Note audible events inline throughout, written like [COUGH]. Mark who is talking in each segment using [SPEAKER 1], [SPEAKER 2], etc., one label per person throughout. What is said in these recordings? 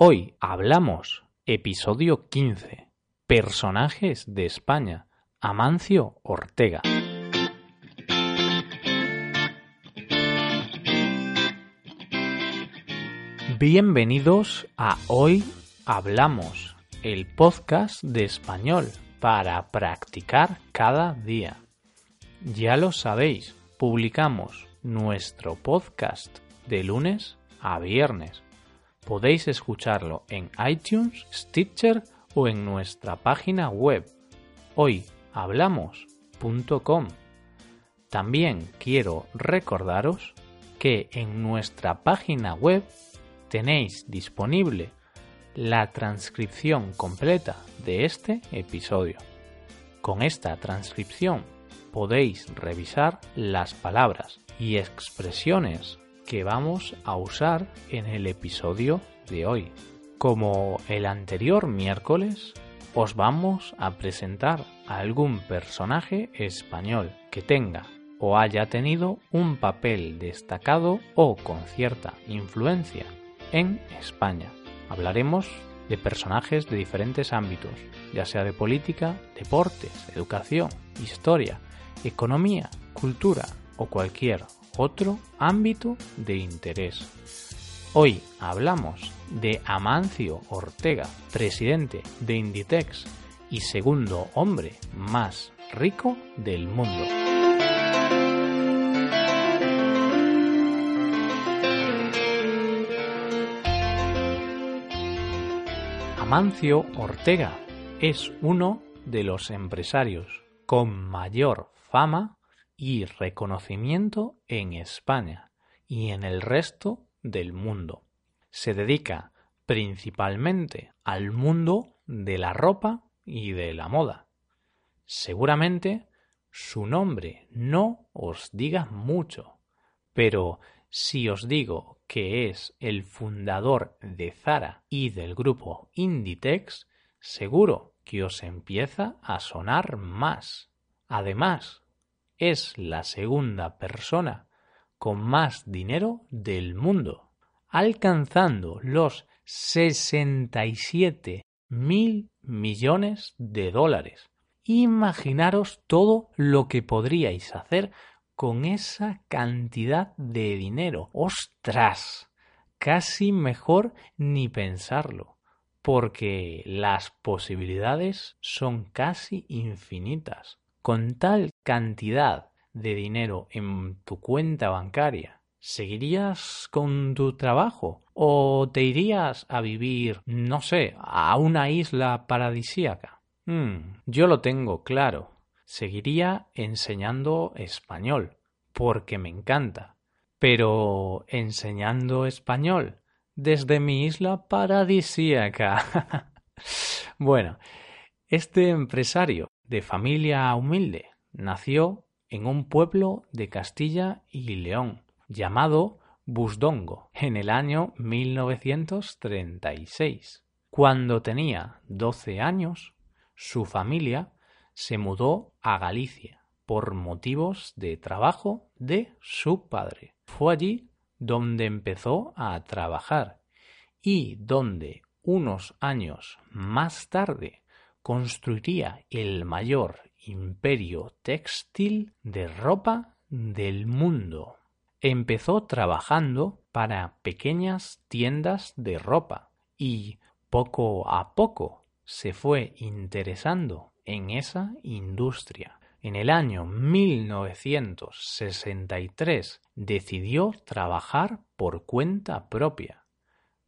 [SPEAKER 1] Hoy hablamos, episodio 15, personajes de España, Amancio Ortega. Bienvenidos a Hoy Hablamos, el podcast de español para practicar cada día. Ya lo sabéis, publicamos nuestro podcast de lunes a viernes. Podéis escucharlo en iTunes, Stitcher o en nuestra página web hoyhablamos.com. También quiero recordaros que en nuestra página web tenéis disponible la transcripción completa de este episodio. Con esta transcripción podéis revisar las palabras y expresiones que vamos a usar en el episodio de hoy. Como el anterior miércoles, os vamos a presentar a algún personaje español que tenga o haya tenido un papel destacado o con cierta influencia en España. Hablaremos de personajes de diferentes ámbitos, ya sea de política, deportes, educación, historia, economía, cultura o cualquier otro ámbito de interés. Hoy hablamos de Amancio Ortega, presidente de Inditex y segundo hombre más rico del mundo. Amancio Ortega es uno de los empresarios con mayor fama y reconocimiento en España y en el resto del mundo. Se dedica principalmente al mundo de la ropa y de la moda. Seguramente su nombre no os diga mucho, pero si os digo que es el fundador de Zara y del grupo Inditex, seguro que os empieza a sonar más. Además, es la segunda persona con más dinero del mundo, alcanzando los 67 mil millones de dólares. Imaginaros todo lo que podríais hacer con esa cantidad de dinero. ¡Ostras! Casi mejor ni pensarlo, porque las posibilidades son casi infinitas con tal cantidad de dinero en tu cuenta bancaria, ¿seguirías con tu trabajo o te irías a vivir, no sé, a una isla paradisíaca? Hmm, yo lo tengo claro. Seguiría enseñando español, porque me encanta. Pero enseñando español desde mi isla paradisíaca. [LAUGHS] bueno, este empresario de familia humilde, nació en un pueblo de Castilla y León llamado Busdongo en el año 1936. Cuando tenía 12 años, su familia se mudó a Galicia por motivos de trabajo de su padre. Fue allí donde empezó a trabajar y donde unos años más tarde construiría el mayor imperio textil de ropa del mundo. Empezó trabajando para pequeñas tiendas de ropa y poco a poco se fue interesando en esa industria. En el año 1963 decidió trabajar por cuenta propia.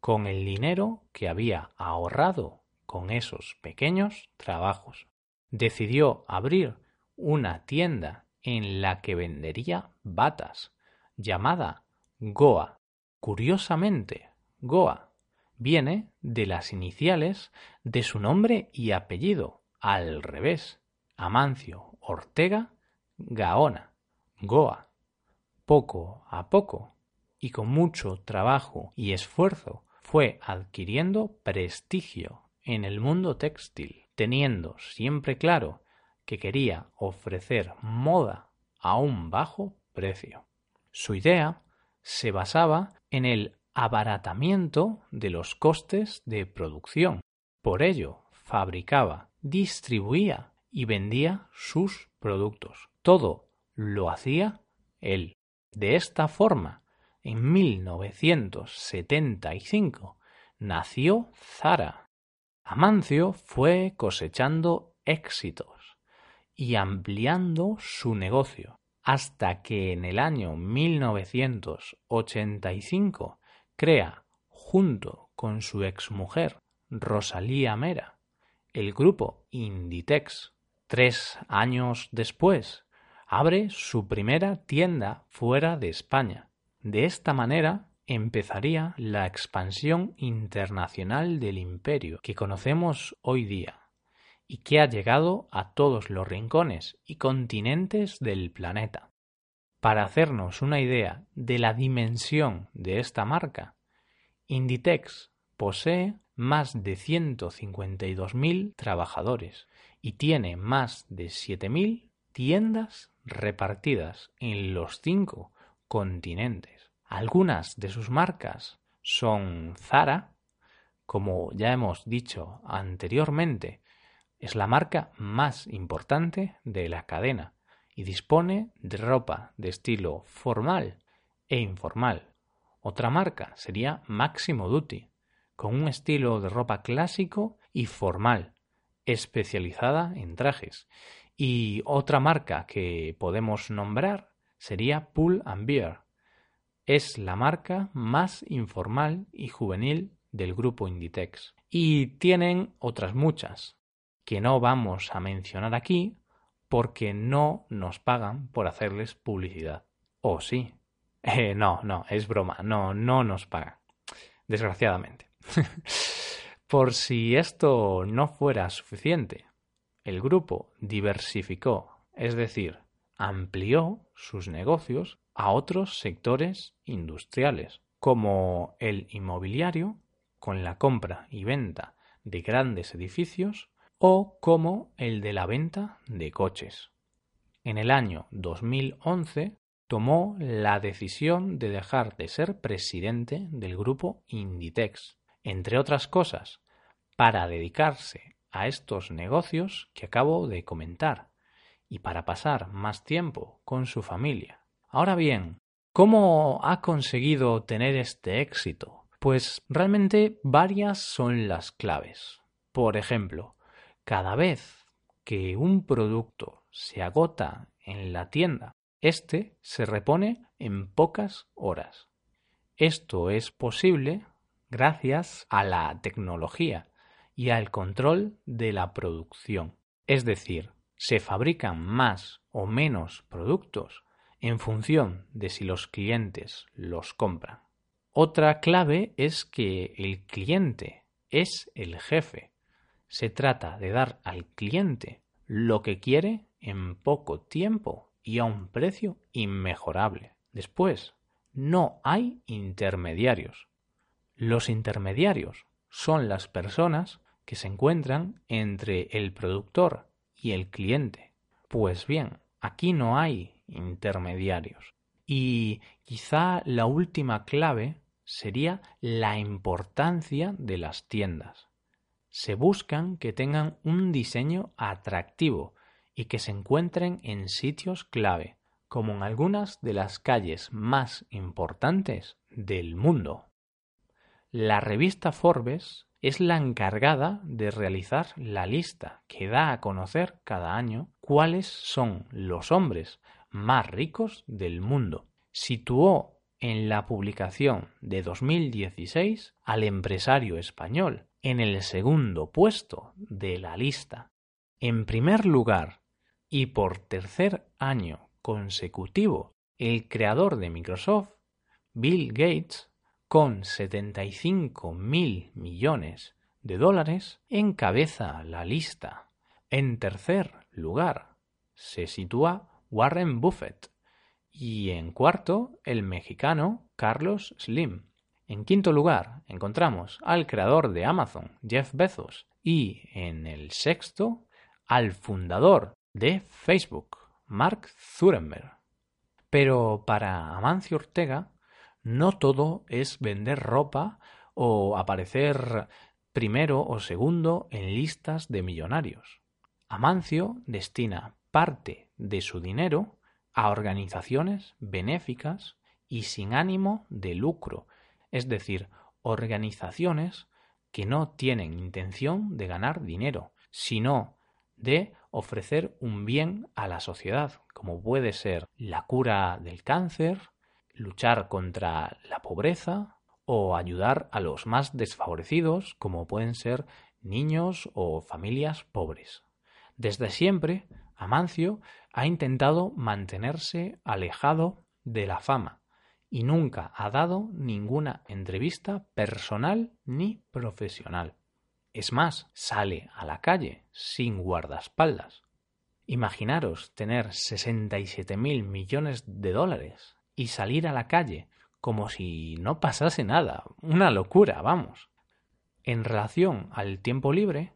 [SPEAKER 1] Con el dinero que había ahorrado con esos pequeños trabajos. Decidió abrir una tienda en la que vendería batas, llamada Goa. Curiosamente, Goa viene de las iniciales de su nombre y apellido, al revés, Amancio Ortega Gaona, Goa. Poco a poco, y con mucho trabajo y esfuerzo, fue adquiriendo prestigio en el mundo textil, teniendo siempre claro que quería ofrecer moda a un bajo precio. Su idea se basaba en el abaratamiento de los costes de producción. Por ello, fabricaba, distribuía y vendía sus productos. Todo lo hacía él. De esta forma, en 1975 nació Zara. Amancio fue cosechando éxitos y ampliando su negocio hasta que en el año 1985 crea, junto con su exmujer Rosalía Mera, el grupo Inditex. Tres años después, abre su primera tienda fuera de España. De esta manera empezaría la expansión internacional del imperio que conocemos hoy día y que ha llegado a todos los rincones y continentes del planeta. Para hacernos una idea de la dimensión de esta marca, Inditex posee más de 152.000 trabajadores y tiene más de 7.000 tiendas repartidas en los cinco continentes. Algunas de sus marcas son Zara, como ya hemos dicho anteriormente, es la marca más importante de la cadena y dispone de ropa de estilo formal e informal. Otra marca sería Máximo Duty, con un estilo de ropa clásico y formal, especializada en trajes. Y otra marca que podemos nombrar sería Pull and Bear. Es la marca más informal y juvenil del grupo Inditex. Y tienen otras muchas, que no vamos a mencionar aquí porque no nos pagan por hacerles publicidad. ¿O sí? Eh, no, no, es broma, no, no nos pagan. Desgraciadamente. [LAUGHS] por si esto no fuera suficiente, el grupo diversificó, es decir, amplió sus negocios a otros sectores industriales, como el inmobiliario, con la compra y venta de grandes edificios, o como el de la venta de coches. En el año 2011 tomó la decisión de dejar de ser presidente del grupo Inditex, entre otras cosas, para dedicarse a estos negocios que acabo de comentar y para pasar más tiempo con su familia. Ahora bien, ¿cómo ha conseguido tener este éxito? Pues realmente varias son las claves. Por ejemplo, cada vez que un producto se agota en la tienda, éste se repone en pocas horas. Esto es posible gracias a la tecnología y al control de la producción. Es decir, se fabrican más o menos productos en función de si los clientes los compran. Otra clave es que el cliente es el jefe se trata de dar al cliente lo que quiere en poco tiempo y a un precio inmejorable. Después, no hay intermediarios. Los intermediarios son las personas que se encuentran entre el productor y el cliente. Pues bien, aquí no hay intermediarios. Y quizá la última clave sería la importancia de las tiendas se buscan que tengan un diseño atractivo y que se encuentren en sitios clave, como en algunas de las calles más importantes del mundo. La revista Forbes es la encargada de realizar la lista que da a conocer cada año cuáles son los hombres más ricos del mundo. Situó en la publicación de 2016 al empresario español en el segundo puesto de la lista. En primer lugar, y por tercer año consecutivo, el creador de Microsoft, Bill Gates, con 75 mil millones de dólares, encabeza la lista. En tercer lugar, se sitúa Warren Buffett y en cuarto, el mexicano Carlos Slim, en quinto lugar, encontramos al creador de Amazon, Jeff Bezos, y en el sexto, al fundador de Facebook, Mark Zuckerberg. Pero para Amancio Ortega no todo es vender ropa o aparecer primero o segundo en listas de millonarios. Amancio destina parte de su dinero a organizaciones benéficas y sin ánimo de lucro, es decir, organizaciones que no tienen intención de ganar dinero, sino de ofrecer un bien a la sociedad, como puede ser la cura del cáncer, luchar contra la pobreza o ayudar a los más desfavorecidos, como pueden ser niños o familias pobres. Desde siempre, Amancio ha intentado mantenerse alejado de la fama y nunca ha dado ninguna entrevista personal ni profesional. Es más, sale a la calle sin guardaespaldas. Imaginaros tener 67 mil millones de dólares y salir a la calle como si no pasase nada. Una locura, vamos. En relación al tiempo libre,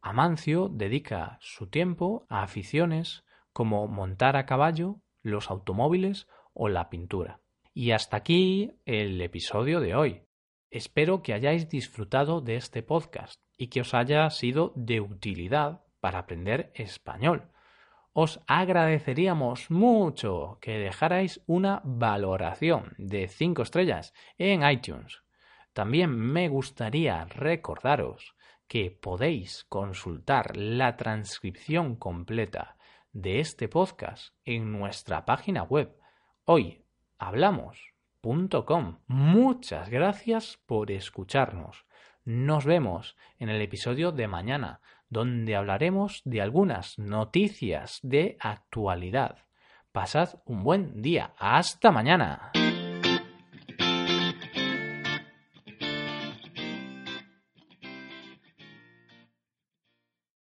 [SPEAKER 1] Amancio dedica su tiempo a aficiones como montar a caballo, los automóviles o la pintura. Y hasta aquí el episodio de hoy. Espero que hayáis disfrutado de este podcast y que os haya sido de utilidad para aprender español os agradeceríamos mucho que dejarais una valoración de 5 estrellas en iTunes. También me gustaría recordaros que podéis consultar la transcripción completa de este podcast en nuestra página web hoyhablamos.com. Muchas gracias por escucharnos. Nos vemos en el episodio de mañana donde hablaremos de algunas noticias de actualidad. Pasad un buen día. Hasta mañana.